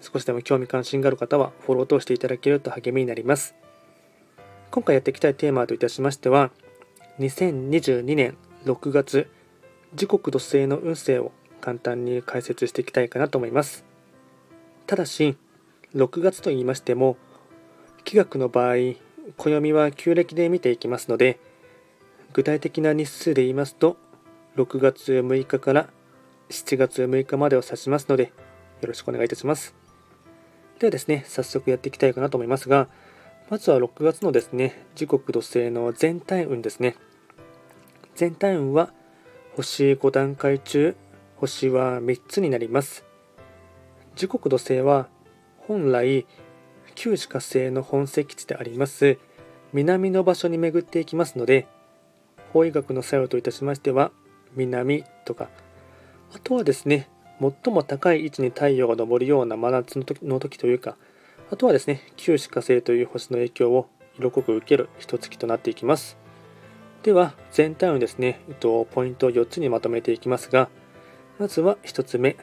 少しでも興味関心がある方はフォローとしていただけると励みになります。今回やっていきたいテーマといたしましては、2022年6月、時刻土星の運勢を簡単に解説していきたいかなと思います。ただし、6月と言いましても、気学の場合、暦は旧暦で見ていきますので、具体的な日数で言いますと、6月6日から7月6日までを指しますので、よろしくお願いいたします。ではですね、早速やっていきたいかなと思いますが、まずは6月のですね、時刻土星の全体運ですね。全体運は星5段階中、星は3つになります。時刻土星は本来、旧歯火星の本石地であります南の場所に巡っていきますので、法医学の作用といたしましては、南とか、あとはですね、最も高い位置に太陽が昇るような真夏の時の時というか、あとはですね、旧歯火星という星の影響を色濃く受ける一月となっていきます。では、全体をですね、えっと、ポイントを4つにまとめていきますが、まずは1つ目、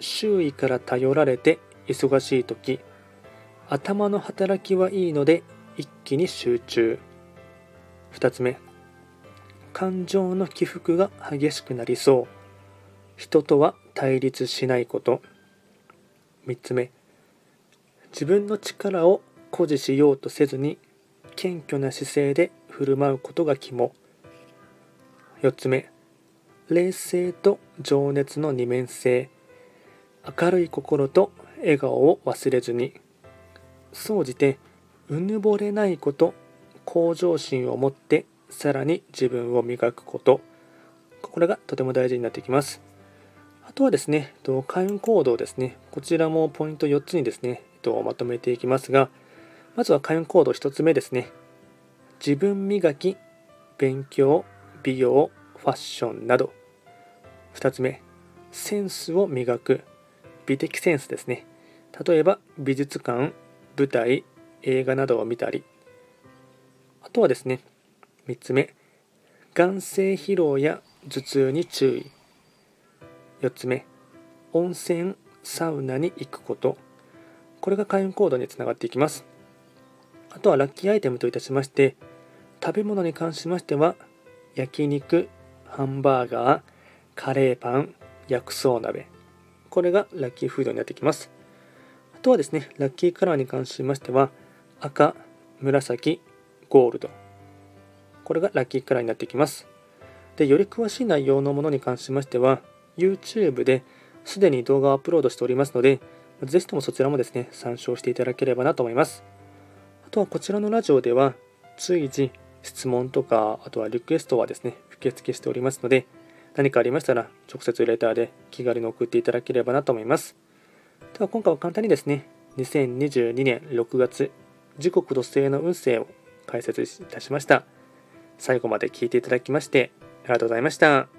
周囲から頼られて忙しい時、頭の働きはいいので一気に集中。2つ目、感情の起伏が激しくなりそう。人とは対立しないこと。3つ目、自分の力を誇示しようとせずに謙虚な姿勢で振る舞うことが肝。4つ目、冷静と情熱の二面性。明るい心と笑顔を忘れずに。総じて、うぬぼれないこと、向上心を持ってさらに自分を磨くこと。これがとても大事になってきます。あとはですね、開運行動ですね。こちらもポイント4つにですね、まとめていきますが、まずは開運行動1つ目ですね。自分磨き、勉強、美容、ファッションなど。2つ目、センスを磨く、美的センスですね。例えば美術館、舞台、映画などを見たり。あとはですね、3つ目、眼性疲労や頭痛に注意。4つ目、温泉、サウナに行くこと。これが開運行動につながっていきます。あとはラッキーアイテムといたしまして、食べ物に関しましては、焼肉、ハンバーガー、カレーパン、薬草鍋。これがラッキーフードになってきます。あとはですね、ラッキーカラーに関しましては、赤、紫、ゴールド。これがラッキーカラーになってきます。で、より詳しい内容のものに関しましては、YouTube ですでに動画をアップロードしておりますので、ぜひともそちらもですね、参照していただければなと思います。あとはこちらのラジオでは、随時質問とか、あとはリクエストはですね、受付しておりますので、何かありましたら、直接レターで気軽に送っていただければなと思います。では今回は簡単にですね、2022年6月、時刻土星の運勢を解説いたしました。最後まで聞いていただきまして、ありがとうございました。